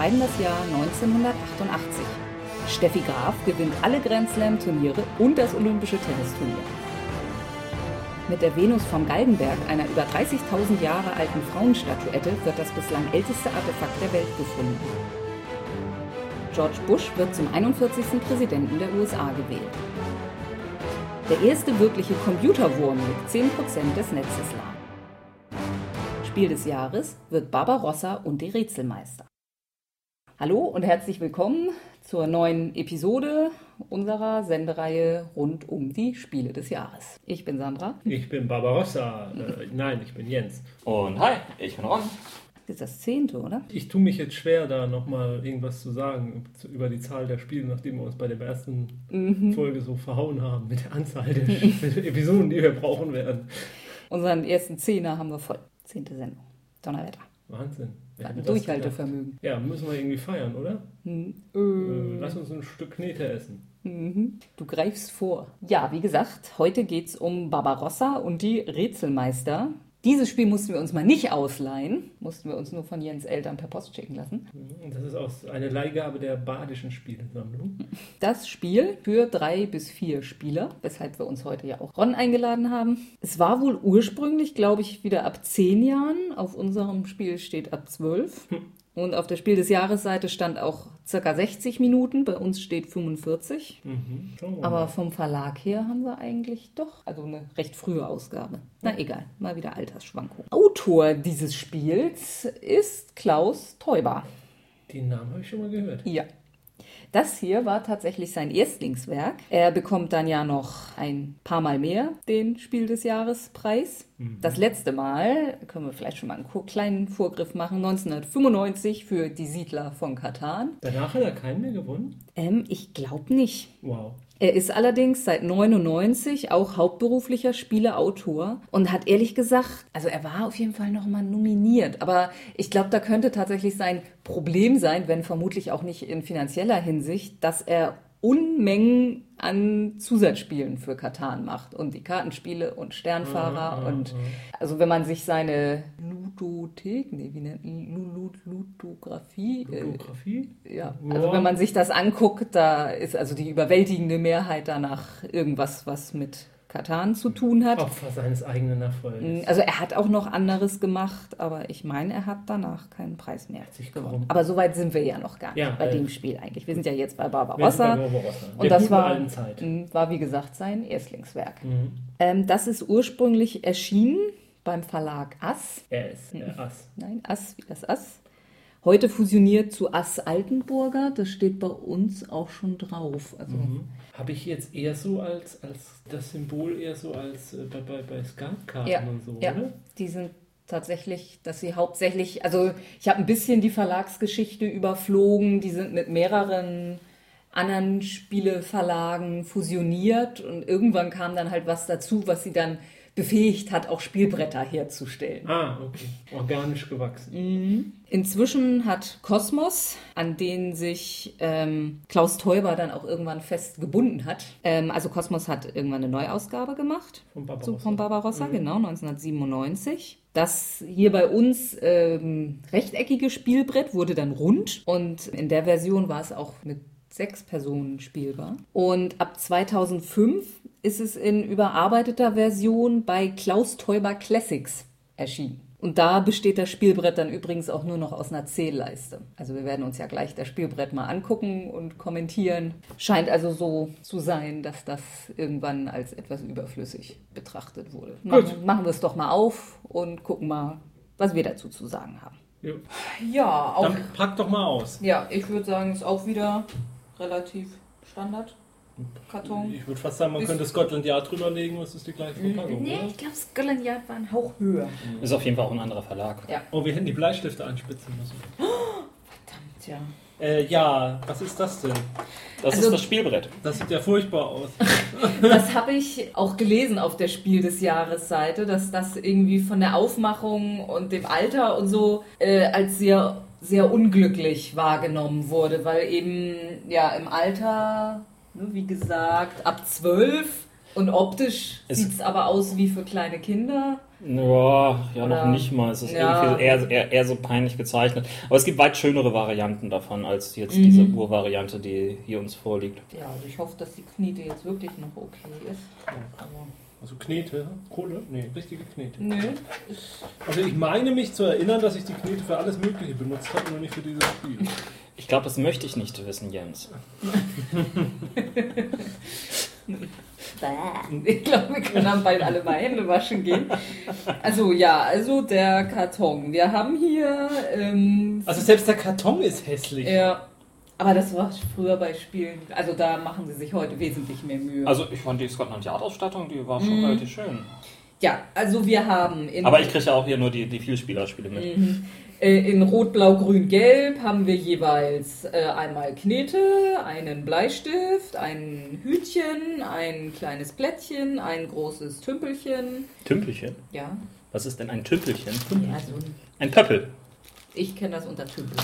schreiben das Jahr 1988. Steffi Graf gewinnt alle Grand Slam-Turniere und das Olympische Tennisturnier. Mit der Venus vom Galgenberg, einer über 30.000 Jahre alten Frauenstatuette, wird das bislang älteste Artefakt der Welt gefunden. George Bush wird zum 41. Präsidenten der USA gewählt. Der erste wirkliche Computerwurm legt 10% des Netzes lahm. Spiel des Jahres wird Barbarossa und die Rätselmeister. Hallo und herzlich willkommen zur neuen Episode unserer Sendereihe rund um die Spiele des Jahres. Ich bin Sandra. Ich bin Barbarossa. Äh, nein, ich bin Jens. Und hi, ich bin Ron. Das ist das zehnte, oder? Ich tue mich jetzt schwer, da nochmal irgendwas zu sagen über die Zahl der Spiele, nachdem wir uns bei der ersten mhm. Folge so verhauen haben mit der Anzahl der Episoden, die wir brauchen werden. Unseren ersten Zehner haben wir voll. Zehnte Sendung. Donnerwetter. Wahnsinn. Ein Durchhaltevermögen. Ja, müssen wir irgendwie feiern, oder? Mhm. Äh. Lass uns ein Stück Knete essen. Mhm. Du greifst vor. Ja, wie gesagt, heute geht es um Barbarossa und die Rätselmeister. Dieses Spiel mussten wir uns mal nicht ausleihen, mussten wir uns nur von Jens Eltern per Post schicken lassen. Mhm, das ist auch eine Leihgabe der Badischen Spielesammlung. Das Spiel für drei bis vier Spieler, weshalb wir uns heute ja auch Ron eingeladen haben. Es war wohl ursprünglich, glaube ich, wieder ab zehn Jahren. Auf unserem Spiel steht ab zwölf. Und auf der Spiel des Jahres-Seite stand auch circa 60 Minuten, bei uns steht 45. Mhm, Aber vom Verlag her haben wir eigentlich doch, also eine recht frühe Ausgabe. Na egal, mal wieder Altersschwankung. Autor dieses Spiels ist Klaus Teuber. Den Namen habe ich schon mal gehört. Ja. Das hier war tatsächlich sein Erstlingswerk. Er bekommt dann ja noch ein paar Mal mehr den Spiel des Jahres Preis. Mhm. Das letzte Mal, können wir vielleicht schon mal einen kleinen Vorgriff machen, 1995 für Die Siedler von Katan. Danach hat er keinen mehr gewonnen? Ähm, ich glaube nicht. Wow. Er ist allerdings seit 99 auch hauptberuflicher Spieleautor und hat ehrlich gesagt, also er war auf jeden Fall noch mal nominiert, aber ich glaube, da könnte tatsächlich sein Problem sein, wenn vermutlich auch nicht in finanzieller Hinsicht, dass er Unmengen an Zusatzspielen für Katan macht und die Kartenspiele und Sternfahrer mhm, und also wenn man sich seine Ludothek, nee, wie nennt Ludografie? Ludografie? Äh, ja, also wenn man sich das anguckt, da ist also die überwältigende Mehrheit danach irgendwas, was mit Katan zu tun hat. Opfer seines eigenen Erfolgs. Mm, also er hat auch noch anderes gemacht, aber ich meine, er hat danach keinen Preis mehr gewonnen. Aber so weit sind wir ja noch gar nicht ja, bei äh, dem Spiel eigentlich. Wir sind ja jetzt bei Barbarossa. Bei Barbarossa. Und das war, mm, war, wie gesagt, sein Erstlingswerk. Mhm. Ähm, das ist ursprünglich erschienen beim Verlag Ass. S, äh, Ass. Nein, Ass wie das Ass. Heute fusioniert zu Ass Altenburger. Das steht bei uns auch schon drauf. Also mhm habe ich jetzt eher so als, als das Symbol eher so als äh, bei, bei, bei Skatkarten ja, und so, ja. oder? Die sind tatsächlich, dass sie hauptsächlich, also ich habe ein bisschen die Verlagsgeschichte überflogen, die sind mit mehreren anderen Spieleverlagen fusioniert und irgendwann kam dann halt was dazu, was sie dann befähigt hat, auch Spielbretter herzustellen. Ah, okay. Organisch gewachsen. Mhm. Inzwischen hat Kosmos, an den sich ähm, Klaus Teuber dann auch irgendwann fest gebunden hat. Ähm, also Kosmos hat irgendwann eine Neuausgabe gemacht. Von Barbarossa. So, von Barbarossa, mhm. genau, 1997. Das hier bei uns ähm, rechteckige Spielbrett wurde dann rund und in der Version war es auch mit sechs Personen spielbar. Und ab 2005 ist es in überarbeiteter Version bei Klaus Teuber Classics erschienen. Und da besteht das Spielbrett dann übrigens auch nur noch aus einer Zählleiste. Also wir werden uns ja gleich das Spielbrett mal angucken und kommentieren. Scheint also so zu sein, dass das irgendwann als etwas überflüssig betrachtet wurde. Machen, machen wir es doch mal auf und gucken mal, was wir dazu zu sagen haben. Ja, ja auch. Dann pack doch mal aus. Ja, ich würde sagen, ist auch wieder relativ Standard. Karton. Ich würde fast sagen, man könnte Scotland Yard drüberlegen, was ist die gleiche Verpackung? Nee, oder? ich glaube, Scotland Yard war ein Hauch höher. Mhm. Ist auf jeden Fall auch ein anderer Verlag. Ja. Oh, wir hätten die Bleistifte anspitzen müssen. Oh, verdammt, ja. Äh, ja, was ist das denn? Das also, ist das Spielbrett. Das sieht ja furchtbar aus. das habe ich auch gelesen auf der Spiel des Jahres Seite, dass das irgendwie von der Aufmachung und dem Alter und so äh, als sehr sehr unglücklich wahrgenommen wurde, weil eben ja im Alter, ne, wie gesagt, ab zwölf Und optisch sieht es aber aus wie für kleine Kinder. Ja, ja noch nicht mal. Es ist Ja. irgendwie eher, eher, eher so peinlich gezeichnet. Aber es gibt weit schönere Varianten davon, als jetzt Mhm. diese Urvariante, die hier uns vorliegt. Ja, also ich hoffe, dass die Knete jetzt wirklich noch okay ist. Aber Also Knete, Kohle? Nee, richtige Knete. nö. Also ich meine mich zu erinnern, dass ich die Knete für alles Mögliche benutzt habe, nur nicht für dieses Spiel. Ich glaube, das möchte ich nicht wissen, Jens. Ich glaube, wir können dann bald alle mal Hände waschen gehen. Also ja, also der Karton. Wir haben hier. Ähm, Also selbst der Karton ist hässlich. ja, aber das war früher bei Spielen. Also da machen sie sich heute wesentlich mehr Mühe. Also ich fand die Scotland Yard Ausstattung, die war schon Mhm. relativ schön. ja, also wir haben in. Aber ich kriege ja auch hier nur die, die Vielspielerspiele mit. Mhm. Äh, In Rot, Blau, Grün, Gelb haben wir jeweils äh, einmal Knete, einen Bleistift, ein Hütchen, ein kleines Plättchen, ein großes Tümpelchen. Tümpelchen? Ja, Was ist denn ein Tümpelchen? ja so ein, Ein Pöppel. ich kenne das unter Tümpel.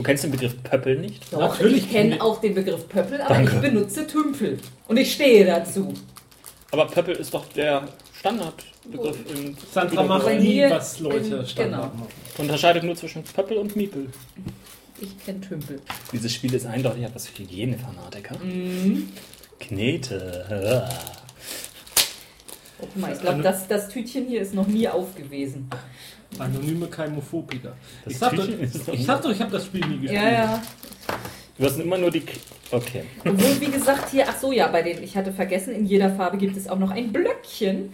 Du kennst den Begriff Pöppel nicht? Doch, Natürlich ich kenne kenn- auch den Begriff Pöppel, aber Danke. ich benutze Tümpel. Und ich stehe dazu. Aber Pöppel ist doch der Standardbegriff im Sandra macht nie, was Leute in- Standard genau. machen. Unterscheidet nur zwischen Pöppel und Miepel. Ich kenne Tümpel. Dieses Spiel ist eindeutig etwas für Hygienefanatiker. Mhm. Knete. Oh, guck mal, ich glaube, das, das Tütchen hier ist noch nie aufgewesen. Anonyme Keimophobiker. Das Ich sag, doch, ich sag doch, ich habe das Spiel nie gespielt. Ja, ja. Du hast immer nur die. K okay. Obwohl, wie gesagt, hier, ach so, ja, bei den, ich hatte vergessen, in jeder Farbe gibt es auch noch ein Blöckchen.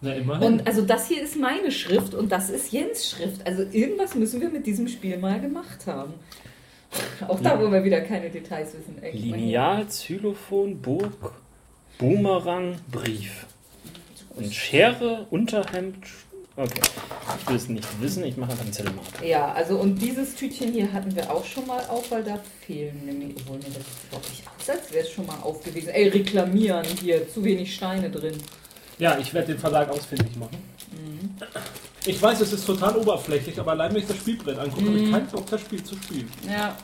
Na, immerhin. Und also das hier ist meine Schrift und das ist Jens Schrift. Also irgendwas müssen wir mit diesem Spiel mal gemacht haben. Auch da, wo wir wieder keine Details wissen. Meine, Lineal, Xylophon, Burg, Boomerang, Brief. Und Schere, Unterhemd. Okay. Ich will es nicht wissen, ich mache einfach einen Zettel. Ja, also und dieses Tütchen hier hatten wir auch schon mal auf, weil da fehlen nämlich, obwohl mir das glaube ich aus, als wäre es schon mal auf gewesen. Ey, reklamieren hier, zu wenig Steine drin. Ja, ich werde den Verlag ausfindig machen. Mhm. Ich weiß, es ist total oberflächlich, aber allein wenn ich das Spielbrett angucke, habe Mhm. ich keinen Bock, das Spiel zu spielen. Ja.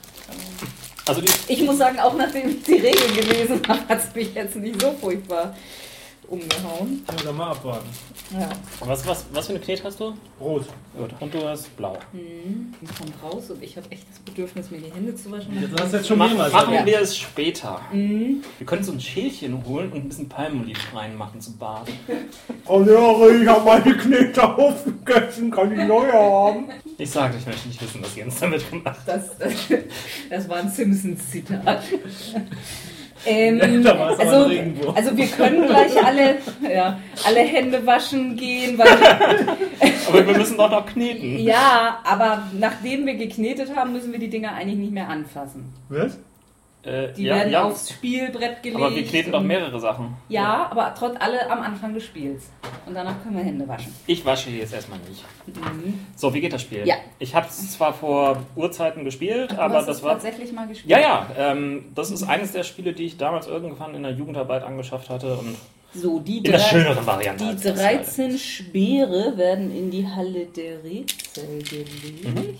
Also Ich muss sagen, auch nachdem ich die Regeln gelesen habe, hat es mich jetzt nicht so furchtbar umgehauen. Ich will da mal abwarten. Ja. was, was, was für eine Knete hast du? Rot. Gut. Und du hast blau. Mhm. Die kommt raus und ich habe echt das Bedürfnis, mir die Hände zu waschen. Das hast du jetzt schon Mach, mehrmals machen wir es später. Mhm. Wir können so ein Schälchen holen und ein bisschen Palmolive reinmachen zum Baden. Oh ja, ich habe meine Knete aufgegessen, kann ich neue haben? Ich sage, ich möchte nicht wissen, was Jens damit gemacht hat. Das, das, das war ein Simpsons-Zitat. Ähm, Da war es also, ein Regenwurm. also wir können gleich alle, ja, alle Hände waschen gehen, weil Aber wir müssen doch noch kneten. ja, aber nachdem wir geknetet haben, müssen wir die Dinger eigentlich nicht mehr anfassen. Was? Äh, Die ja, werden ja. aufs Spielbrett gelegt. Aber wir kneten doch mehrere Sachen. Ja, aber trotz alle am Anfang des Spiels. Und danach können wir Hände waschen. Ich wasche jetzt erstmal nicht. So, wie geht das Spiel? Ja. Ich habe es zwar vor Urzeiten gespielt, Du aber hast das war. tatsächlich mal gespielt. Ja, ja, ähm, das ist eines der Spiele, die ich damals irgendwann in der Jugendarbeit angeschafft hatte und So, die, in der schöneren Variante. die als das 13 Speere werden in die Halle der Rätsel gelegt. Mhm.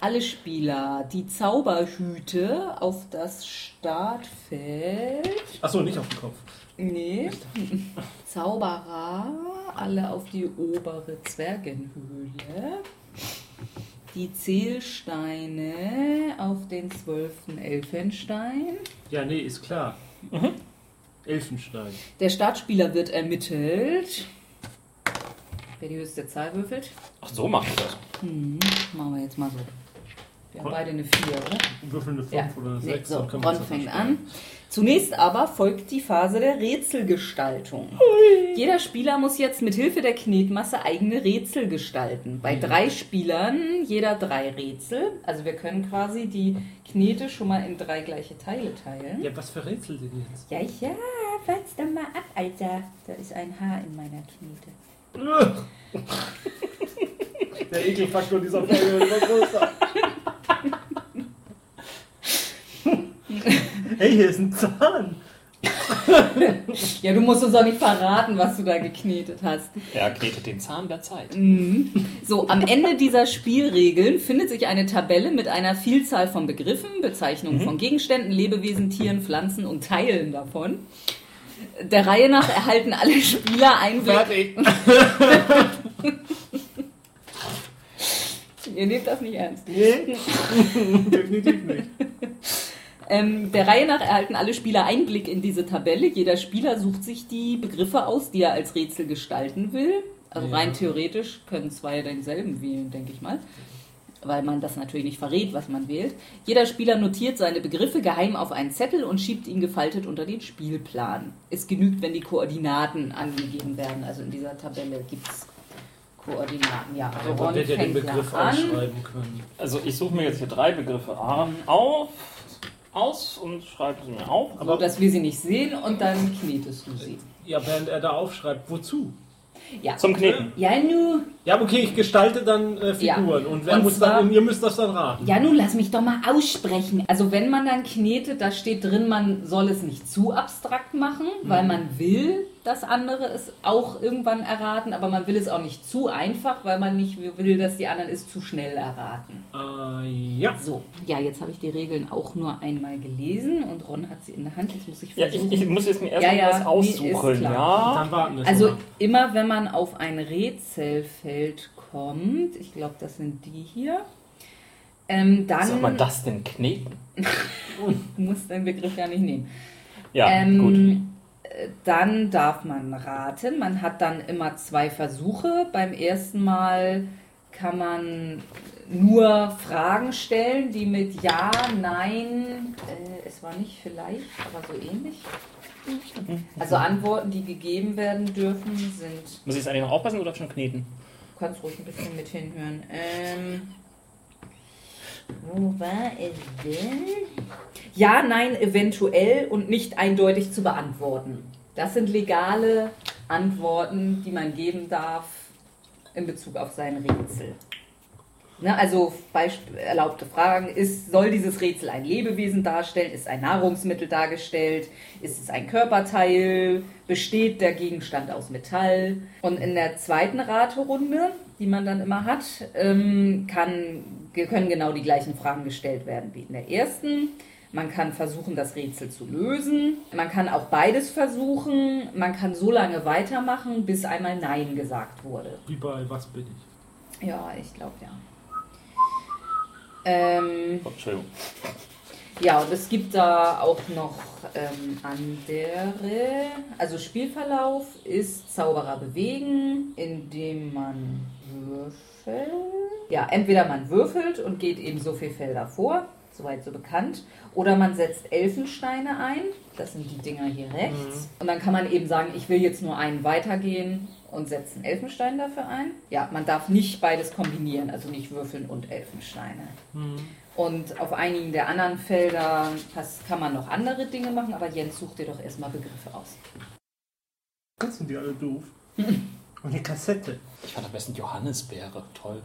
Alle Spieler die Zauberhüte auf das Startfeld. Achso, nicht auf den Kopf. Nee. Zauberer, alle auf die obere Zwergenhöhle. Die Zählsteine auf den zwölften Elfenstein. Ja, nee, ist klar. Elfenstein. Der Startspieler wird ermittelt. Wer die höchste Zahl würfelt. Ach, so mache ich das. Hm, machen wir jetzt mal so. Wir haben beide eine 4, oder? Würfel eine 5 Ja. oder eine Nee, 6. so, dann können wir Ron fängt an. Zunächst aber folgt die Phase der Rätselgestaltung. Jeder Spieler muss jetzt mit Hilfe der Knetmasse eigene Rätsel gestalten. Bei drei Spielern jeder drei Rätsel. Also wir können quasi die Knete schon mal in drei gleiche Teile teilen. Ja, was für Rätsel denn jetzt? Ja, ja, warte doch mal ab, Alter. Da ist ein Haar in meiner Knete. Der Ekelfaktor dieser Folge ist immer größer. hey, hier ist ein Zahn. Ja, du musst uns auch nicht verraten, was du da geknetet hast. Er knetet den Zahn der Zeit. So, am Ende dieser Spielregeln findet sich eine Tabelle mit einer Vielzahl von Begriffen, Bezeichnungen von Gegenständen, Lebewesen, Tieren, Pflanzen und Teilen davon. Der Reihe nach erhalten alle Spieler Einblick. Fertig. Ihr nehmt das nicht ernst. Nee, definitiv nicht. Ähm, der Reihe nach erhalten alle Spieler Einblick in diese Tabelle. Jeder Spieler sucht sich die Begriffe aus, die er als Rätsel gestalten will. Also Ja. rein theoretisch können zwei denselben wählen, denke ich mal. Weil man das natürlich nicht verrät, was man wählt. Jeder Spieler notiert seine Begriffe geheim auf einen Zettel und schiebt ihn gefaltet unter den Spielplan. Es genügt, wenn die Koordinaten angegeben werden. Also in dieser Tabelle gibt es Koordinaten. Ja, also Man Ron wird ja den fängt Begriff ja an. ausschreiben können. Also ich suche mir jetzt hier drei Begriffe an, auf, aus und schreibe sie mir auf. so dass wir sie nicht sehen und dann knetest du sie. Ja, während er da aufschreibt, wozu? Ja, Zum Kneten. ja nu, Ja, okay, ich gestalte dann äh, Figuren Ja. und wer Und muss zwar- dann, und ihr müsst das dann raten. ja nu, lass mich doch mal aussprechen. Also wenn man dann knetet, da steht drin, man soll es nicht zu abstrakt machen, weil man will, dass andere es auch irgendwann erraten, aber man will es auch nicht zu einfach, weil man nicht will, dass die anderen es zu schnell erraten. Äh, ja. So, ja, jetzt habe ich die Regeln auch nur einmal gelesen und Ron hat sie in der Hand. Jetzt muss ich Ja, ich, versuchen. ich muss jetzt mir erst Ja, mal ja, was aussuchen. ja. Dann warten wir Also schon mal. immer wenn man auf ein Rätselfeld kommt, ich glaube, das sind die hier, ähm, dann Soll man das denn kneten? du musst den Begriff ja nicht nehmen. Ja, ähm, gut. äh, Dann darf man raten. Man hat dann immer zwei Versuche. Beim ersten Mal kann man nur Fragen stellen, die mit Ja, Nein, äh, es war nicht vielleicht, aber so ähnlich. Also Antworten, die gegeben werden dürfen, sind Muss ich jetzt eigentlich noch aufpassen oder schon kneten? Du kannst ruhig ein bisschen mit hinhören. Ähm, wo war es denn? Ja, nein, eventuell und nicht eindeutig zu beantworten. Das sind legale Antworten, die man geben darf in Bezug auf sein Rätsel. Ne, also erlaubte Fragen, ist, soll dieses Rätsel ein Lebewesen darstellen? Ist ein Nahrungsmittel dargestellt? Ist es ein Körperteil? Besteht der Gegenstand aus Metall? Und in der zweiten Raterunde, die man dann immer hat, ähm, kann, können genau die gleichen Fragen gestellt werden wie in der ersten. Man kann versuchen, das Rätsel zu lösen. Man kann auch beides versuchen. Man kann so lange weitermachen, bis einmal Nein gesagt wurde. Wie bei Was bin ich? Ja, ich glaube ja. Ähm, Entschuldigung. ja, und es gibt da auch noch ähm, andere. Also Spielverlauf ist Zauberer bewegen, indem man würfelt. Ja, entweder man würfelt und geht eben so viele Felder vor, soweit so bekannt, oder man setzt Elfensteine ein. Das sind die Dinger hier rechts. Und dann kann man eben sagen, ich will jetzt nur einen weitergehen und setze einen Elfenstein dafür ein. Ja, man darf nicht beides kombinieren, also nicht würfeln und Elfensteine. Und auf einigen der anderen Felder das kann man noch andere Dinge machen, aber Jens, such dir doch erstmal Begriffe aus. Das sind die alle doof. Und die Kassette. Ich fand am besten Johannisbeere. Toll.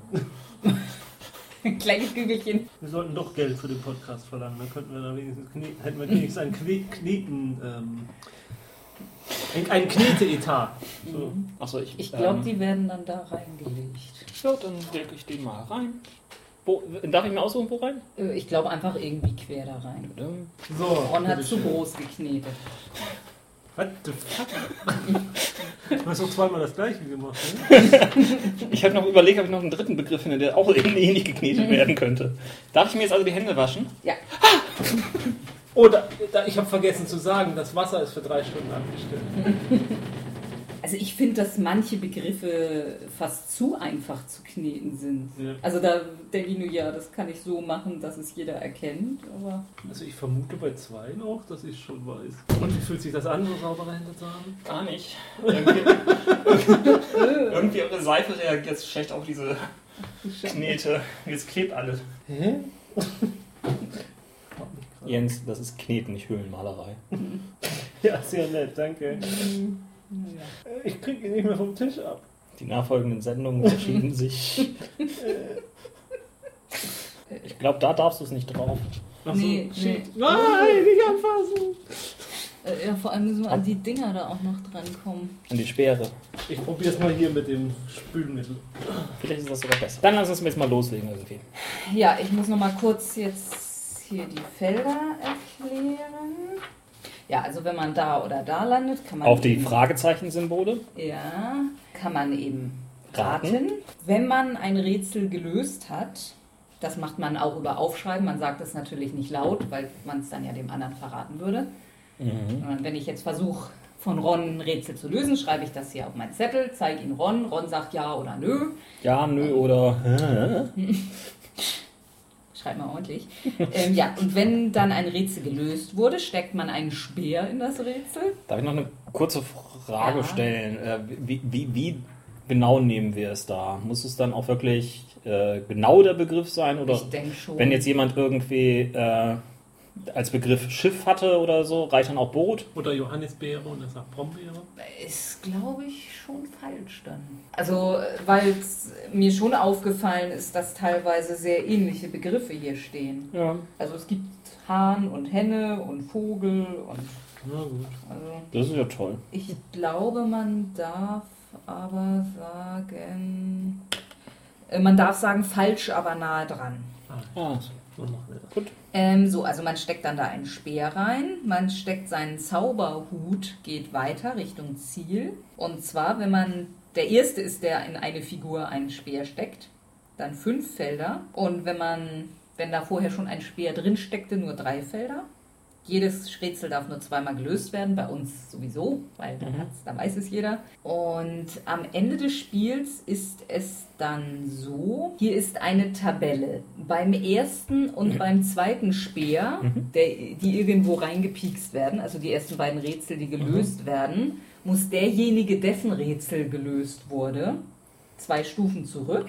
Ein kleines Kügelchen. Wir sollten doch Geld für den Podcast verlangen. Dann könnten wir da wenigstens kneten, hätten wir wenigstens einen Kne Kneten. Ähm, ein, ein Knete-Etat. So. Achso, ich. Ich glaube, ähm, die werden dann da reingelegt. Ja, dann lege ich die mal rein. Wo, darf ich mir aussuchen, wo rein? Äh, Ich glaube einfach irgendwie quer da rein. So, Ron hat zu groß geknetet. What the fuck? Du hast doch zweimal das gleiche gemacht, ne? Ich habe noch überlegt, ob ich noch einen dritten Begriff finde, der auch irgendwie ähnlich geknetet werden könnte. Darf ich mir jetzt also die Hände waschen? Ja, Oh, da, da, ich habe vergessen zu sagen, das Wasser ist für drei Stunden abgestellt. also ich finde, dass manche Begriffe fast zu einfach zu kneten sind. Ja. Also da denke ich nur, ja, das kann ich so machen, dass es jeder erkennt. Aber Also ich vermute bei zwei auch, dass ich schon weiß. Und wie fühlt sich das an, so saubere Hände zu haben? Gar nicht. Irgendwie, irgendwie eure Seife reagiert schlecht auf diese Knete. Jetzt klebt alles. Hä? Jens, das ist Kneten, nicht Höhlenmalerei. Ja, sehr nett, danke. Ich kriege ihn nicht mehr vom Tisch ab. Die nachfolgenden Sendungen verschieben sich. Ich glaube, da darfst du es nicht drauf. Ach Nee, nee. Nein, nicht anfassen. äh, ja, vor allem müssen wir an die Dinger da auch noch drankommen. An die Speere. Ich probiere es mal hier mit dem Spülmittel. Vielleicht ist das sogar besser. Dann lass uns jetzt mal loslegen, irgendwie. Ja, ich muss noch mal kurz jetzt hier die Felder erklären. Ja, also wenn man da oder da landet, kann man. Auf die Fragezeichensymbole. Ja, kann man eben raten. Raten. Wenn man ein Rätsel gelöst hat, das macht man auch über Aufschreiben. Man sagt es natürlich nicht laut, weil man es dann ja dem anderen verraten würde. Und wenn ich jetzt versuche, von Ron ein Rätsel zu lösen, schreibe ich das hier auf meinen Zettel, zeige ihn Ron. Ron sagt ja oder nö. Ja, nö oder. Schreib mal ordentlich. ähm, ja, und wenn dann ein Rätsel gelöst wurde, steckt man einen Speer in das Rätsel. Darf ich noch eine kurze Frage Ja. stellen? Äh, Wie, wie, wie genau nehmen wir es da? Muss es dann auch wirklich äh, genau der Begriff sein? Oder Ich denke schon. wenn jetzt jemand irgendwie äh, als Begriff Schiff hatte oder so, reicht dann auch Boot? Oder Johannisbeere und er sagt Brombeere. Ist, glaube ich, schon falsch dann. Also, weil es mir schon aufgefallen ist, dass teilweise sehr ähnliche Begriffe hier stehen. Ja. Also es gibt Hahn und Henne und Vogel und Na gut. also Das ist ja toll. ich glaube, man darf aber sagen, äh, man darf sagen falsch, aber nahe dran. Ah, So machen wir das. gut. Ähm, so, also man steckt dann da einen Speer rein, man steckt seinen Zauberhut, geht weiter Richtung Ziel. Und zwar, wenn man, der erste ist, der in eine Figur einen Speer steckt, dann fünf Felder. Und wenn man, wenn da vorher schon ein Speer drin steckte, nur drei Felder. Jedes Rätsel darf nur zweimal gelöst werden, bei uns sowieso, weil dann, hat's, dann weiß es jeder. Und am Ende des Spiels ist es dann so, hier ist eine Tabelle. Beim ersten und beim zweiten Speer, der, die irgendwo reingepiekst werden, also die ersten beiden Rätsel, die gelöst werden, muss derjenige, dessen Rätsel gelöst wurde, zwei Stufen zurück.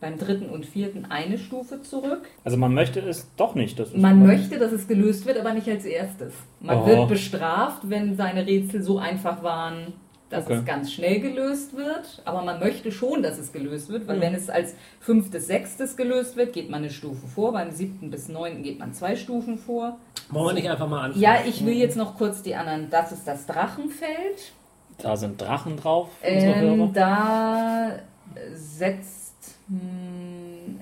Beim dritten und vierten eine Stufe zurück. Also man möchte es doch nicht. Das ist Man möchte, dass es gelöst wird, aber nicht als erstes. Man Oh. wird bestraft, wenn seine Rätsel so einfach waren, dass Okay. es ganz schnell gelöst wird. Aber man möchte schon, dass es gelöst wird, weil Mhm. wenn es als fünftes, sechstes gelöst wird, geht man eine Stufe vor. Beim siebten bis neunten geht man zwei Stufen vor. Wollen wir nicht einfach mal anfangen? Ja, ich will jetzt noch kurz die anderen. Das ist das Drachenfeld. Da sind Drachen drauf, Ähm, da setzt,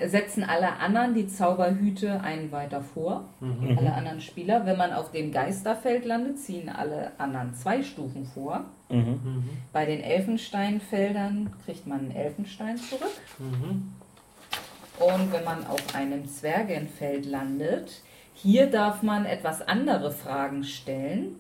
setzen alle anderen die Zauberhüte einen weiter vor. Mhm. Alle anderen Spieler. Wenn man auf dem Geisterfeld landet, ziehen alle anderen zwei Stufen vor. Mhm. Mhm. Bei den Elfensteinfeldern kriegt man einen Elfenstein zurück. Mhm. Und wenn man auf einem Zwergenfeld landet, hier darf man etwas andere Fragen stellen.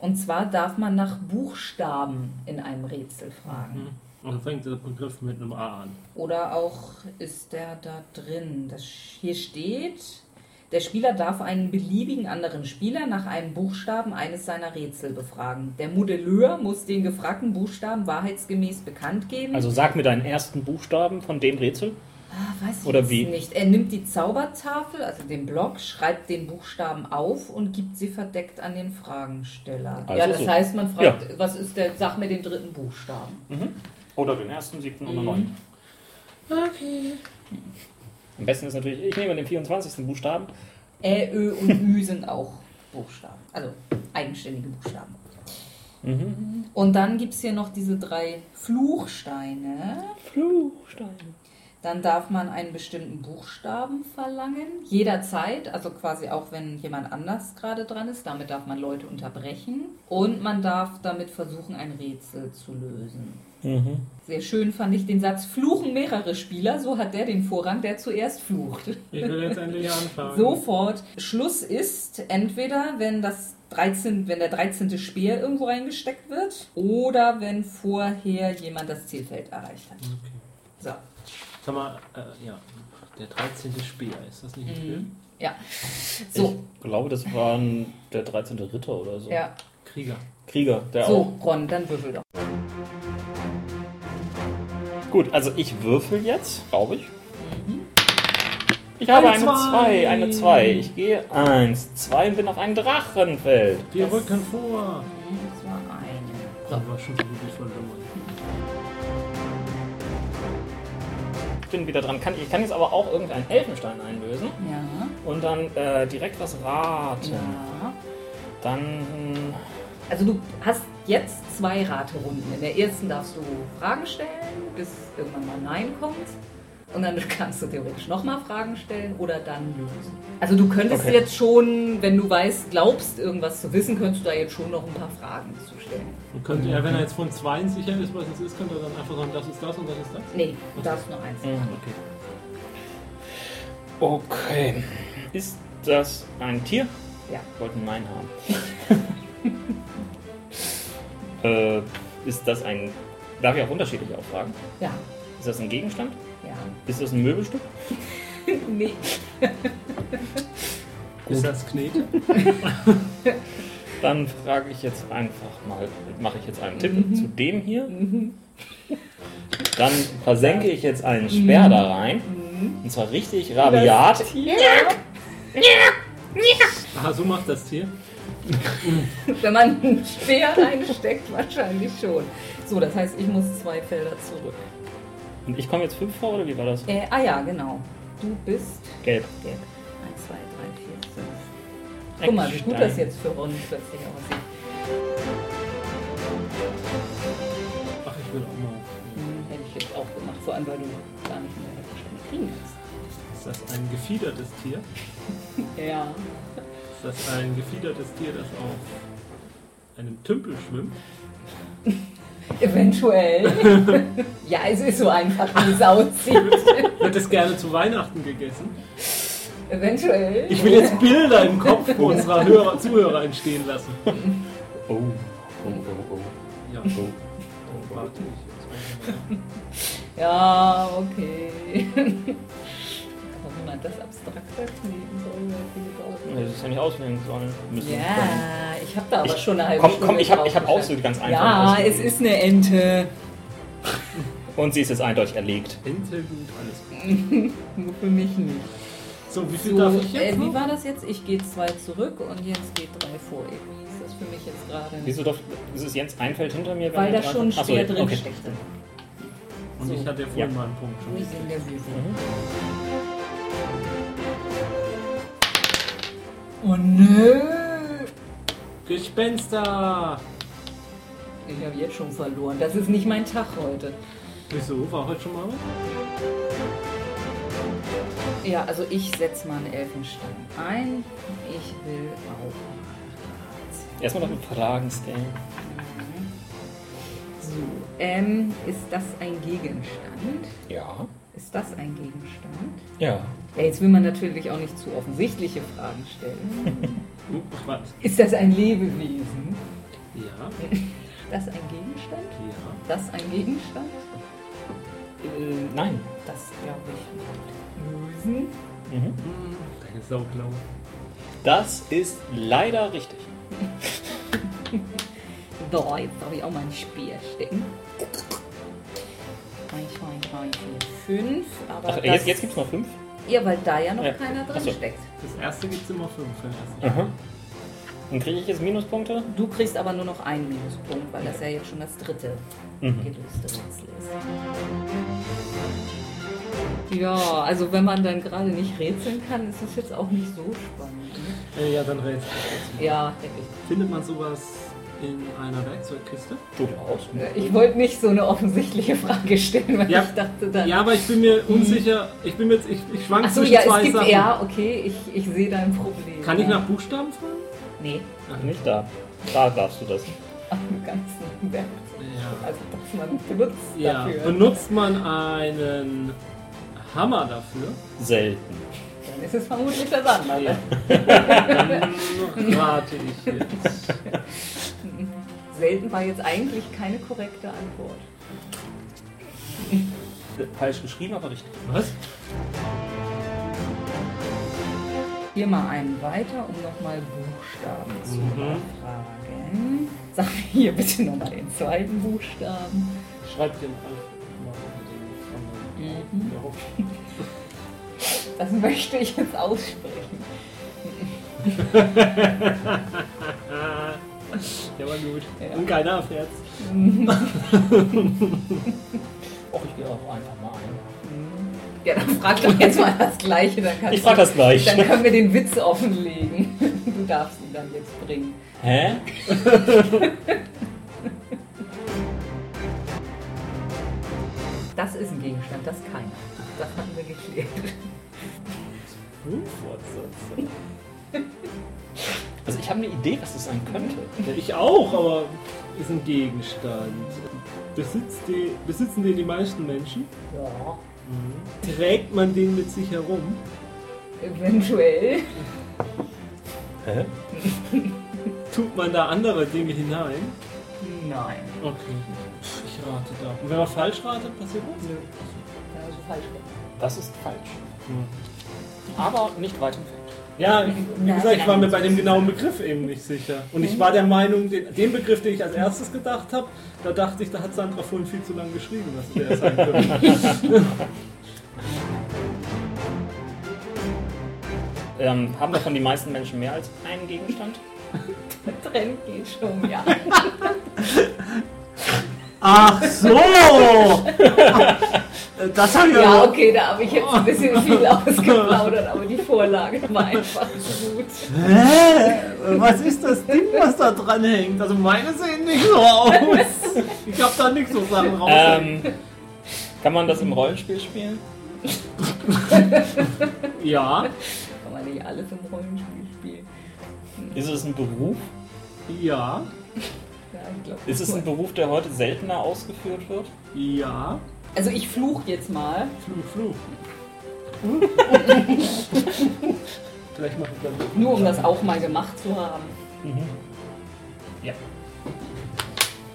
Und zwar darf man nach Buchstaben in einem Rätsel fragen. Mhm. Und dann fängt der Begriff mit einem A an. Oder auch ist der da drin? Das, hier steht, der Spieler darf einen beliebigen anderen Spieler nach einem Buchstaben eines seiner Rätsel befragen. Der Modelleur muss den gefragten Buchstaben wahrheitsgemäß bekannt geben. Also sag mir deinen ersten Buchstaben von dem Rätsel. ah, weiß ich oder wie? nicht. Er nimmt die Zaubertafel, also den Block, schreibt den Buchstaben auf und gibt sie verdeckt an den Fragensteller. Also ja, das so. heißt, man fragt, was ist der, sag mir den dritten Buchstaben. Oder den ersten, siebten oder Mhm. neunten. Okay. Am besten ist natürlich, ich nehme den 24. Buchstaben. Ä, Ö und Ü sind auch Buchstaben, also eigenständige Buchstaben. Mhm. Und dann gibt es hier noch diese drei Fluchsteine. Fluchstein. Dann darf man einen bestimmten Buchstaben verlangen, jederzeit, also quasi auch wenn jemand anders gerade dran ist. Damit darf man Leute unterbrechen. Und man darf damit versuchen, ein Rätsel zu lösen. Mhm. Sehr schön fand ich den Satz, fluchen mehrere Spieler, so hat der den Vorrang, der zuerst flucht. Ich will jetzt endlich anfangen. Sofort. Schluss ist entweder, wenn das 13, wenn der 13. Speer irgendwo reingesteckt wird oder wenn vorher jemand das Zielfeld erreicht hat. Okay. So. Sag mal, äh, ja, der 13. Speer, ist das nicht ein Film? Mhm. Ja. So, Ich glaube, das war der 13. Ritter oder so. ja. Krieger. Krieger, der auch. So, Ron, dann würfel doch. Gut, also ich würfel jetzt, glaube ich. Ich habe Eine eine Zwei. 2, eine 2. Ich gehe 1, 2 und bin auf ein Drachenfeld. Wir rücken vor. Das war eine. Das war schon so gut verloren. Bin wieder dran. Kann, ich kann jetzt aber auch irgendeinen Elfenstein einlösen Ja, und dann äh, direkt was raten. ja. Dann. Also du hast jetzt zwei Raterunden. In der ersten darfst du Fragen stellen, bis irgendwann mal Nein kommt. Und dann kannst du theoretisch nochmal Fragen stellen oder dann lösen. Also du könntest Okay. jetzt schon, wenn du weißt, glaubst, irgendwas zu wissen, könntest du da jetzt schon noch ein paar Fragen zu stellen. Und könnte er, wenn er jetzt von zweien sicher ist, was es ist, könnte er dann einfach sagen, das ist das und das ist das? Nee, du darfst nur eins. Mhm. Okay. Okay. Ist das ein Tier? Ja. Wollten Nein haben. äh, ist das ein. Darf ich auch unterschiedliche auch fragen? Ja. Ist das ein Gegenstand? Ja. Ist das ein Möbelstück? Nee. Ist das Knete? Dann frage ich jetzt einfach mal, mache ich jetzt einen Tipp zu dem hier. Dann versenke ich jetzt einen Speer da rein. Und zwar richtig rabiat. Tier. Aha, so macht das Tier. Wenn man einen Speer reinsteckt, wahrscheinlich schon. So, das heißt, ich muss zwei Felder zurück. Und ich komme jetzt fünf vor, oder wie war das? Äh, ah ja, genau. Du bist Gelb. gelb. 1, 2, 3, 4, 5. Guck mal, wie gut Eckstein. das jetzt für Ron plötzlich aussieht. Ach, ich will auch mal. Hm, hätte ich jetzt auch gemacht, vor allem weil du gar nicht mehr wahrscheinlich kriegen kannst. Ist das ein gefiedertes Tier? Ja. Ist das ein gefiedertes Tier, das auf einem Tümpel schwimmt? Eventuell. ja, es ist so einfach, wie es aussieht. Wird es gerne zu Weihnachten gegessen? Eventuell. Ich will jetzt Bilder im Kopf unserer Hörer, Zuhörer entstehen lassen. Oh. Oh, oh, oh. Ja, Oh. oh, warte ich. Ja, okay. Aber wenn man das abstrakter soll, wäre viel Das ist ja nicht auswählen sollen. Müssen können. Ja, ich habe da aber Ich- schon eine halbe Komm, Stunde komm, ich habe ich hab auch so ganz einfach. Ja, es ist eine Ente. Und sie ist jetzt eindeutig erlegt. Ente gut, alles gut. Nur für mich nicht. So, wie viel So, darf ich jetzt äh, wie war das jetzt? Ich gehe zwei zurück und Jens geht drei vor. Irgendwie ist das für mich jetzt gerade. Wieso doch, ist es Jens ein Feld hinter mir? wenn Weil da schon schwer ja, drin okay. steckt. Und So. ich hatte ja vorhin Ja. mal einen Punkt schon. Oh nö! Gespenster! Ich habe jetzt schon verloren. Das ist nicht mein Tag heute. Wieso? War heute schon mal was? Ja, also ich setze mal einen Elfenstein ein. Ich will auch. Erstmal noch mit Fragen stellen. So, ähm, ist das ein Gegenstand? Ja. Ist das ein Gegenstand? Ja. Ja, jetzt will man natürlich auch nicht zu offensichtliche Fragen stellen. Uh, was? Ist das ein Lebewesen? Ja, Das ein Gegenstand? ja. Das ein Gegenstand? Äh, nein. Das glaube ich. Lösen? Mhm. Hm, Deine Sauglau. Das ist leider richtig. So, jetzt darf ich auch mal ein Speer stecken. 1, 2, 3, 4, 5. Aber Ach, das, jetzt, jetzt gibt es noch fünf? Ja, weil da ja noch Ja. keiner drin so. steckt. Das erste gibt es immer fünf. Aha. Und kriege ich jetzt Minuspunkte? Du kriegst aber nur noch einen Minuspunkt, weil das ja jetzt schon das dritte Mhm. gelöste Rätsel ist. Ja, also wenn man dann gerade nicht rätseln kann, ist es jetzt auch nicht so spannend. Ne? Ja, dann rätst du. Ja, denke ich. Findet man sowas in einer Werkzeugkiste? Durchaus. Ich wollte nicht so eine offensichtliche Frage stellen, weil Ja. ich dachte dann. Ja, aber ich bin mir unsicher. Ich bin jetzt, ich, ich schwank Achso, zwischen ja, zwei es gibt Sachen. ja, okay, ich, ich sehe dein Problem. Kann ich nach Buchstaben fragen? Nee, Nicht da. Da darfst du das. am ganzen Werk. Ja. Also, dass man benutzt ja. dafür. Benutzt man einen Hammer dafür? Selten. Dann ist es vermutlich das andere. Ja. Dann rate ich jetzt. Selten war jetzt eigentlich keine korrekte Antwort. Falsch geschrieben, aber richtig. Was? Hier mal einen weiter, um nochmal Buchstaben zu Mhm. erfragen. Sag mir hier bitte nochmal den zweiten Buchstaben. Schreibt den Mhm. mal. Das möchte ich jetzt aussprechen. Der war gut. Ja. Und keiner erfährt's. Och, ich gehe auch einfach mal ein. Ja, dann frag doch jetzt mal das Gleiche. Dann kannst Ich frage das gleich. Dann können wir den Witz offenlegen. Du darfst ihn dann jetzt bringen. Hä? Das ist ein Gegenstand, das keiner. das hatten wir geklärt. Fortsetzung. Also ich habe eine Idee, was das sein könnte. Ja, ich auch, aber ist ein Gegenstand. Besitzt die, besitzen den die meisten Menschen? Ja. Trägt man den mit sich herum? Eventuell. Hä? Tut man da andere Dinge hinein? Nein. Okay. Ich rate da. Und wenn man falsch ratet, passiert was? Nö. Das ist falsch. Das ist falsch. Aber nicht weit entfernt. Ja, wie gesagt, ich war mir bei dem genauen Begriff eben nicht sicher. Und ich war der Meinung, den, den Begriff, den ich als erstes gedacht habe, da dachte ich, da hat Sandra vorhin viel zu lange geschrieben, was der sein könnte. Ähm, haben davon die meisten Menschen mehr als einen Gegenstand? Der Trend geht schon, ja. Ach so! Das habe ich Ja, okay, da habe ich jetzt ein bisschen viel ausgeplaudert, aber die Vorlage war einfach gut. Hä? Was ist das Ding, was da dran hängt? Also meine sehen nicht so aus. Ich habe da nicht so Sachen raus. Ähm, kann man das im Rollenspiel spielen? ja, Kann man nicht alles im Rollenspiel spielen. Ist es ein Beruf? ja. Ist es ein Beruf, der heute seltener ausgeführt wird? ja. Also ich fluch jetzt mal. Fluch, Fluch. Vielleicht mache ich dann. Nur um das auch mal gemacht zu haben. Ja.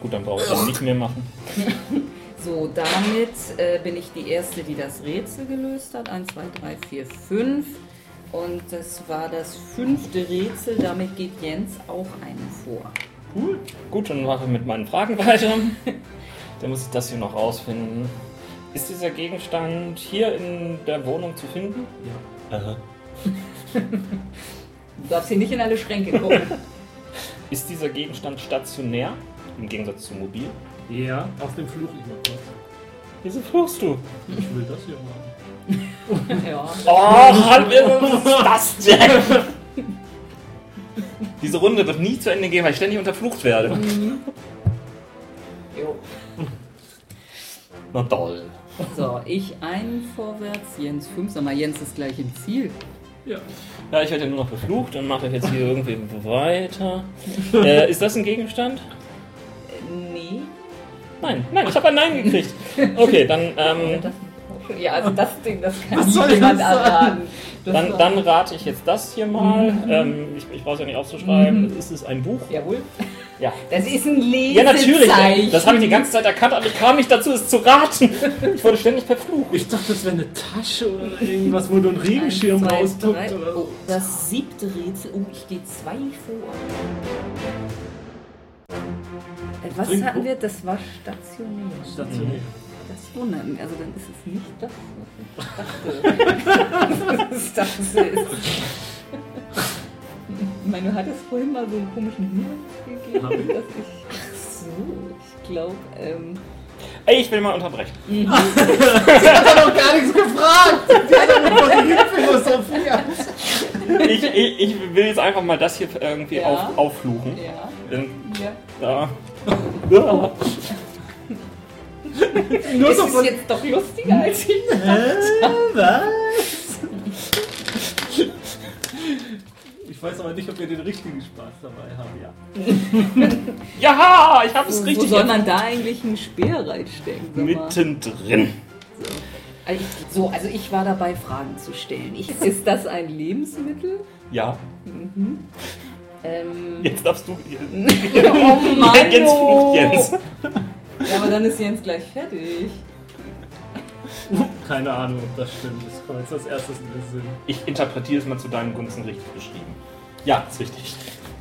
Gut, dann brauche ich das nicht mehr machen. So, damit äh, bin ich die Erste, die das Rätsel gelöst hat. 1, 2, 3, 4, 5. Und das war das fünfte Rätsel. Damit geht Jens auch einen vor. Cool. Gut, dann mache ich mit meinen Fragen weiter. Dann muss ich das hier noch rausfinden. Ist dieser Gegenstand hier in der Wohnung zu finden? Ja. Aha. Du darfst hier nicht in alle Schränke gucken. Ist dieser Gegenstand stationär? Im Gegensatz zu mobil? Ja, aus dem Fluch ich mal kurz. Wieso fluchst du? Ich will das hier machen. ja. Oh, was ist das denn? Diese Runde wird nie zu Ende gehen, weil ich ständig unterflucht werde. Jo. Na toll. So, ich einen vorwärts, Jens fünf. Sag mal, Jens ist gleich im Ziel. Ja. Ja, ich werde ja nur noch beflucht, dann mache ich jetzt hier irgendwie weiter. Äh, ist das ein Gegenstand? Nee. Nein, nein, ich habe ein Nein gekriegt. Okay, dann, Ja, ähm, ja, also das Ding, das kann niemand erraten. Dann, dann rate ich jetzt das hier mal. Ähm, ich ich brauche es ja nicht aufzuschreiben. Ist es ein Buch? Jawohl. Ja. Das ist ein Ja, Lesezeichen. natürlich. Das habe ich die ganze Zeit erkannt, aber ich kam nicht dazu, es zu raten. Ich wurde ständig verflucht. Ich dachte, das wäre eine Tasche oder irgendwas, wo du einen Regenschirm oder Oh, das siebte Rätsel. Oh, ich gehe zwei vor. Äh, Was Trink- hatten wir? Das war stationär. Stationär. Das wundert mich. Also dann ist es nicht das, was ich dachte. das das ist. Ich meine, du hattest vorhin mal so einen komischen Hinweis gegeben, dass ich. Ach so, ich glaube, ähm. Ey, ich will mal unterbrechen. Die hat doch gar nichts gefragt. Die hat doch nur philosophiert. Ich, ich, ich will jetzt einfach mal das hier irgendwie Ja. auf, auffluchen. Ja, Denn ja. da. Nur Ist so von. jetzt doch lustiger als ich? Was? Ich weiß aber nicht, ob wir den richtigen Spaß dabei haben. Ja. Ja, ich habe es Wo, wo richtig soll man da eigentlich einen Speer reinstecken? mittendrin. Also so, also ich war dabei, Fragen zu stellen. Ich, ist das ein Lebensmittel? Ja, Ähm, jetzt darfst du. oh Mann, Jens oh. flucht Jens. Ja, aber dann ist Jens gleich fertig. Keine Ahnung, ob das stimmt. Das kommt jetzt als erstes in den Sinn. Ich interpretiere es mal zu deinen Gunsten richtig beschrieben. Ja, ist richtig.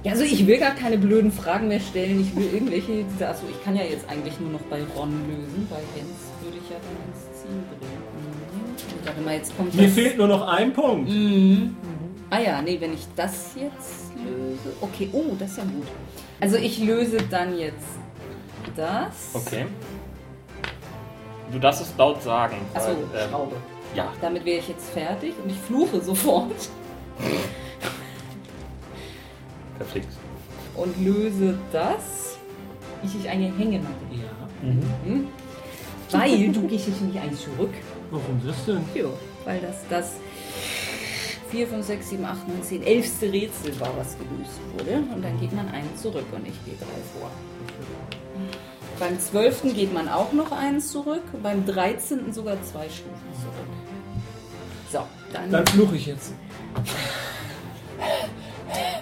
Ja, also ich will gar keine blöden Fragen mehr stellen. Ich will irgendwelche, also ich kann ja jetzt eigentlich nur noch bei Ron lösen. Bei Jens würde ich ja dann ins Ziel bringen. Warte mal, jetzt kommt Mir das. fehlt nur noch ein Punkt. Mhm. Ah ja, nee, wenn ich das jetzt löse. Okay, oh, das ist ja gut. Also ich löse dann jetzt das. Okay. Du darfst es laut sagen. Achso, ähm, Schraube. Ja. Damit wäre ich jetzt fertig und ich fluche sofort Perfekt. und löse das, wie ich eine Hängematte. Ja. Mhm. Weil du gehst jetzt nicht eins zurück. Warum das denn? Jo, weil das das 4, 5, 6, 7, 8, 9, 10, 11. Rätsel war, was gelöst wurde. Und dann geht man einen zurück und ich gehe drei vor. Beim 12. geht man auch noch einen zurück, beim 13. sogar zwei Stufen zurück. So, dann. Dann fluche ich jetzt.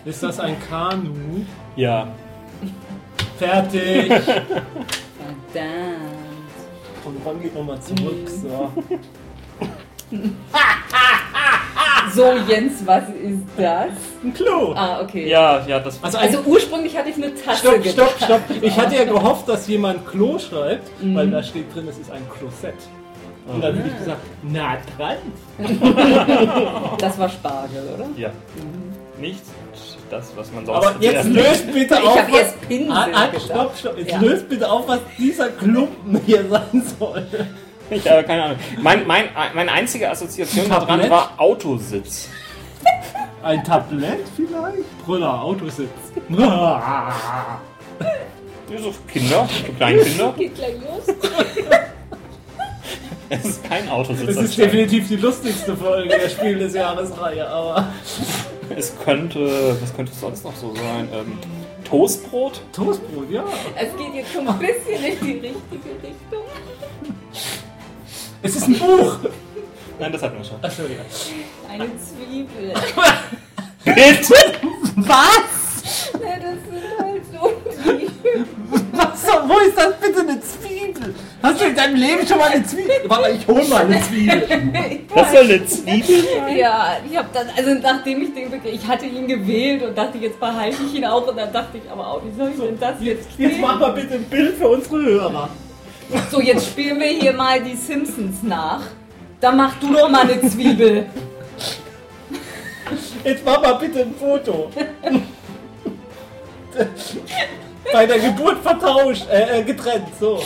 Ist das ein Kanu? Ja. Fertig! Verdammt. Und Ron geht nochmal zurück. So. So, Jens, was ist das? Ein Klo! Ah, okay. Ja, ja, das Also, ein Also ursprünglich hatte ich eine Tasse Stopp, gedacht. stopp, stopp. Ich hatte ja gehofft, dass jemand Klo schreibt, weil da steht drin, es ist ein Klosett. Und dann hätte ich gesagt, na dran. Das war Spargel, oder? ja. Nicht das, was man sonst Aber jetzt löst bitte Ich auf. habe was- erst Pinsel Ah, ah, gedacht. stopp, stopp. Jetzt Ja. löst bitte auf, was dieser Klumpen hier sein soll. Ich habe keine Ahnung. Mein, mein, meine einzige Assoziation daran war Autositz. Ein Tablett vielleicht? Brüller, Autositz. So Kinder, für Kleinkinder. Geht gleich los. Es ist kein Autositz. Das ist definitiv die lustigste Folge der Spiel des Jahresreihe, aber. Es könnte, was könnte es sonst noch so sein? Ähm, Toastbrot? Toastbrot, ja. Es geht jetzt schon ein bisschen in die richtige Richtung. Es ist ein Buch. Nein, das hatten wir schon. Achso, ja. Eine Zwiebel. Bitte! Was? Ja, das sind halt so. Was? Wo ist das bitte eine Zwiebel? Hast du in deinem Leben schon mal eine Zwiebel? Warte, ich hol mal eine Zwiebel. Das soll eine Zwiebel sein? Ja, ich habe dann, also nachdem ich den wirklich, ich hatte ihn gewählt und dachte, jetzt behalte ich ihn auch und dann dachte ich aber auch, wie soll ich denn das jetzt Jetzt spielen? mach mal bitte ein Bild für unsere Hörer. So, jetzt spielen wir hier mal die Simpsons nach. Dann mach du doch mal eine Zwiebel. Jetzt mach mal bitte ein Foto. Bei der Geburt vertauscht, äh, äh, getrennt, so.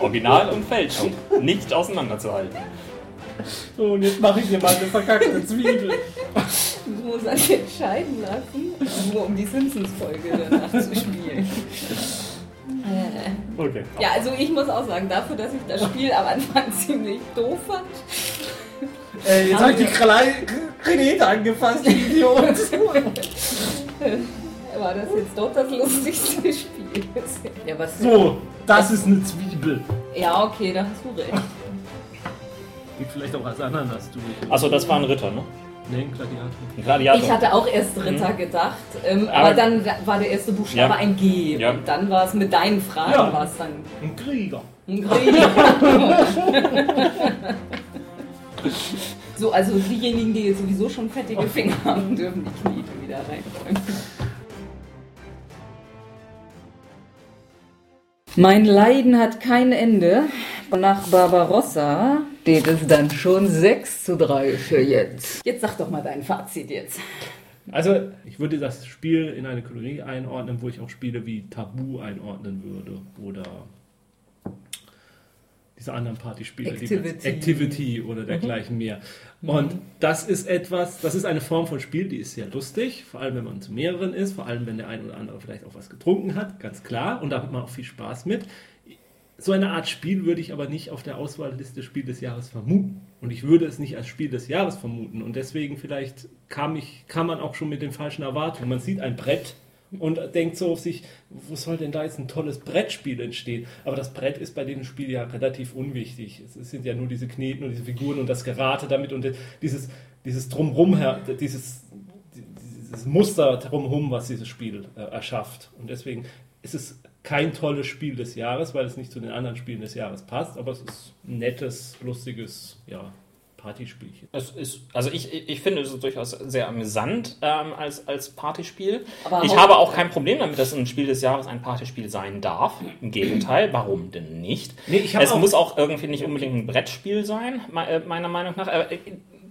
Original und Fälschung. Nicht auseinanderzuhalten. So, und jetzt mache ich dir mal eine verkackte Zwiebel. Du musst uns entscheiden lassen, nur um die Simpsons-Folge danach zu spielen. Okay. ja, also ich muss auch sagen, dafür, dass ich das Spiel am Anfang ziemlich doof fand, Äh, jetzt habe ich die Grenete angefasst, die Idiot. war das jetzt doch das lustigste Spiel. Ja, was So, das ist eine Zwiebel. Ja, okay, da hast du recht. Geht vielleicht auch als Ananas, du. Achso, das war ein Ritter, ne? Nee, ein Gladiator. Ein Gladiator. Ich hatte auch erst Ritter gedacht, ähm, aber, Aber- dann war der erste Buchstabe Ja. ein G. Ja. Und dann war es mit deinen Fragen Ja. war es dann Ein Krieger. ein G. so, also diejenigen, die jetzt sowieso schon fettige Finger haben, dürfen die Knete wieder reinräumen. Mein Leiden hat kein Ende. Nach Barbarossa steht es dann schon 6 zu 3 für jetzt. Jetzt sag doch mal dein Fazit jetzt. Also, ich würde das Spiel in eine Kategorie einordnen, wo ich auch Spiele wie Tabu einordnen würde. Oder diese anderen Partyspiele. die Activity. Activity oder dergleichen mehr. Und das ist etwas, das ist eine Form von Spiel, die ist sehr lustig, vor allem wenn man zu mehreren ist, vor allem wenn der ein oder andere vielleicht auch was getrunken hat, ganz klar. Und da hat man auch viel Spaß mit. So eine Art Spiel würde ich aber nicht auf der Auswahlliste Spiel des Jahres vermuten. Und ich würde es nicht als Spiel des Jahres vermuten. Und deswegen vielleicht kam, ich, kam man auch schon mit den falschen Erwartungen. Man sieht ein Brett und denkt so auf sich, wo soll denn da jetzt ein tolles Brettspiel entstehen? Aber das Brett ist bei dem Spiel ja relativ unwichtig. Es sind ja nur diese Kneten und diese Figuren und das Gerate damit und dieses, dieses Drumrum, dieses, dieses Muster drumherum, was dieses Spiel äh, erschafft. Und deswegen ist es kein tolles Spiel des Jahres, weil es nicht zu den anderen Spielen des Jahres passt, aber es ist ein nettes, lustiges, ja, Partyspielchen. Es ist, also ich, ich- finde es durchaus sehr amüsant ähm, als, als Partyspiel. Aber ich auch- habe auch kein Problem damit, dass ein Spiel des Jahres ein Partyspiel sein darf. Im Gegenteil, warum denn nicht? Nee, es auch- muss auch irgendwie nicht unbedingt ein Brettspiel sein, äh, meiner Meinung nach.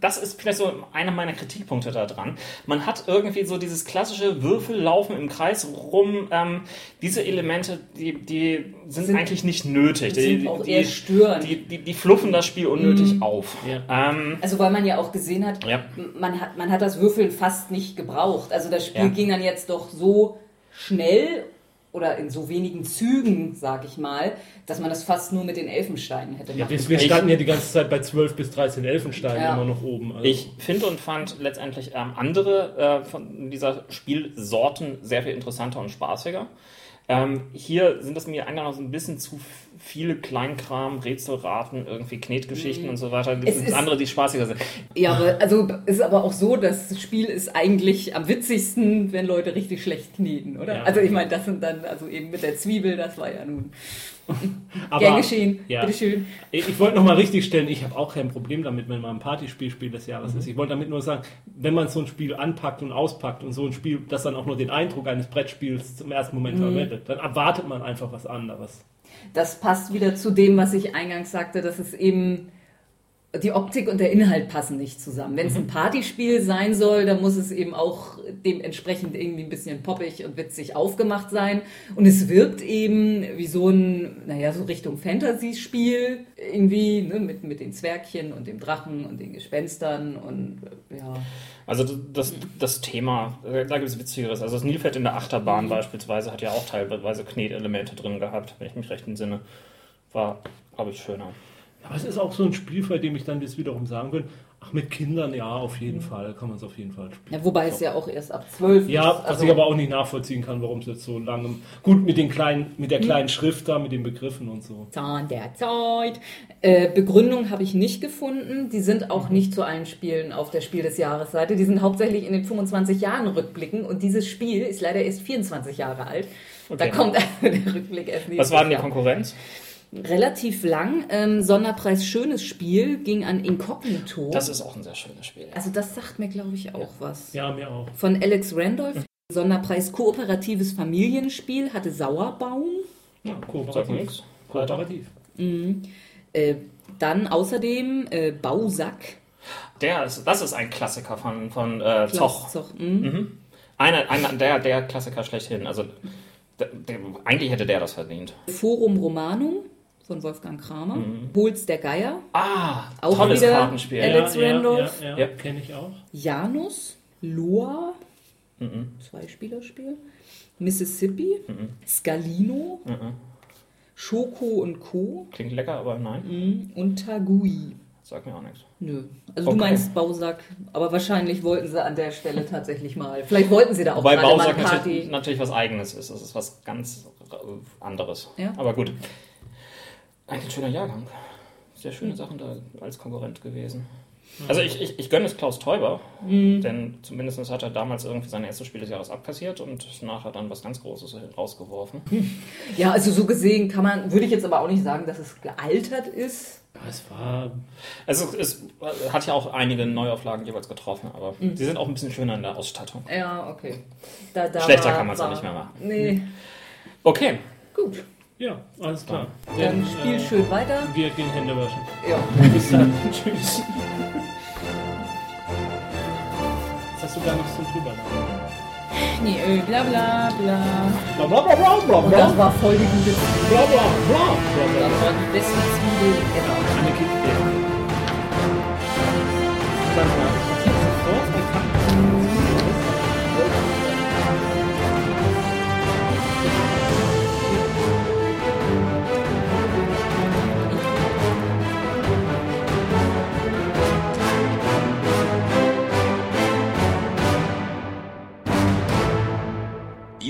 Das ist vielleicht so einer meiner Kritikpunkte daran. Man hat irgendwie so dieses klassische Würfellaufen im Kreis rum. Ähm, diese Elemente, die, die sind, Sind- eigentlich nicht nötig. sind die, auch die, eher störend. Die, die, die fluffen das Spiel unnötig auf. Ja. Ähm, Also weil man ja auch gesehen hat, Ja. man, hat man hat das Würfeln fast nicht gebraucht. Also das Spiel Ja. ging dann jetzt doch so schnell oder in so wenigen Zügen, sag ich mal, dass man das fast nur mit den Elfensteinen hätte Ja, machen wir, wir standen ja die ganze Zeit bei 12 bis 13 Elfensteinen Ja. immer noch oben. Also. Ich finde und fand letztendlich ähm, andere äh, von dieser Spielsorten sehr viel interessanter und spaßiger. Ähm, hier sind es mir eigentlich noch so ein bisschen zu viele Kleinkram, Rätselraten, irgendwie Knetgeschichten und so weiter. Mhm. Es Das ist- andere, die spaßiger sind. Ja, aber also ist aber auch so, das Spiel ist eigentlich am witzigsten, wenn Leute richtig schlecht kneten, oder? Ja. Also ich meine, das sind dann, also eben mit der Zwiebel, das war ja nun Aber- gern geschehen. Ja. Bitteschön. Ich, ich wollte nochmal richtig stellen, ich habe auch kein Problem damit, wenn man ein Partyspiel Spiel des Mhm. Jahres ist. Ich wollte damit nur sagen, wenn man so ein Spiel anpackt und auspackt und so ein Spiel, das dann auch nur den Eindruck eines Brettspiels zum ersten Moment Mhm. verwendet, dann erwartet man einfach was anderes. Das passt wieder zu dem, was ich eingangs sagte, dass es eben die Optik und der Inhalt passen nicht zusammen. Wenn es ein Partyspiel sein soll, dann muss es eben auch dementsprechend irgendwie ein bisschen poppig und witzig aufgemacht sein. Und es wirkt eben wie so ein, naja, so Richtung Fantasy-Spiel irgendwie, ne, mit, mit den Zwergchen und dem Drachen und den Gespenstern und äh, ja. Also das, das Thema, äh, da gibt es Witzigeres. Also das Nilpferd in der Achterbahn beispielsweise hat ja auch teilweise Knetelemente drin gehabt, wenn ich mich recht entsinne. War, glaube ich, schöner. Aber es ist auch so ein Spiel, bei dem ich dann jetzt wiederum sagen würde, ach, mit Kindern, ja, auf jeden Mhm. Fall, kann man es auf jeden Fall spielen. ja wobei es ja auch erst ab zwölf Ja, ist. was Also- ich aber auch nicht nachvollziehen kann, warum es jetzt so lange. Gut, mit den kleinen, mit der kleinen Schrift da, mit den Begriffen und so. Zahn der Zeit. Äh, Begründung habe ich nicht gefunden. Die sind auch Mhm. nicht zu allen Spielen auf der Spiel des Jahres Seite. Die sind hauptsächlich in den 25 Jahren rückblicken und dieses Spiel ist leider erst 24 Jahre alt. Da Okay. kommt also der Rückblick erst nächstes Was war denn die Jahr. Relativ lang. Ähm, Sonderpreis Schönes Spiel ging an Incognito. Das ist auch ein sehr schönes Spiel. also das sagt mir, glaube ich, auch was. Ja, mir auch. Von Alex Randolph. Sonderpreis Kooperatives Familienspiel hatte Sauerbaum. Ja, kooperativ. nichts. Kooperativ. Äh, dann außerdem äh, Bausack. Der ist, das ist ein Klassiker von, von äh, Zoch. Zoch. mhm. Einer, einer der, der Klassiker schlechthin. Also der, der, eigentlich hätte der das verdient. Forum Romanum von Wolfgang Kramer. Holz der Geier. Ah, Auch tolles wieder Kartenspiel. Alex ja, Randolph. Ja, ja, Ja. kenne ich auch. Janus. Loa. Mhm. Zwei Spielerspiel. Mississippi. Scalino. Schoko und Co. Klingt lecker, aber nein, Mhm. Und Tagui. sagt mir auch nichts. Nö. Also Okay. du meinst Bausack, aber wahrscheinlich wollten sie an der Stelle tatsächlich mal. Vielleicht wollten sie da auch Wobei Bausack eine natürlich, Party. natürlich was Eigenes ist. Das ist was ganz äh, anderes. Ja. Aber gut. Ein schöner Jahrgang. Sehr schöne Sachen da als Konkurrent gewesen. Also ich, ich, ich gönne es Klaus Teuber, Mhm. denn zumindest hat er damals irgendwie sein erstes Spiel des Jahres abkassiert und nachher dann was ganz Großes rausgeworfen. Ja, also so gesehen kann man, würde ich jetzt aber auch nicht sagen, dass es gealtert ist. Ja, es war. Also es hat ja auch einige Neuauflagen jeweils getroffen, aber Mhm. sie sind auch ein bisschen schöner in der Ausstattung. Ja, okay. Da, da Schlechter war- kann man's auch war- nicht mehr machen. Nee, Okay, gut. Ja, alles klar. Dann Denn, spiel äh, schön weiter. Wir gehen Hände waschen. Ja. Bis dann. Tschüss. Was hast du da noch zum drüber? Nee, äh, bla bla bla. Bla bla bla bla bla Und das war voll die gute bla bla bla bla Das war die beste Zwiebel ever. Eine Kind, ja. Dann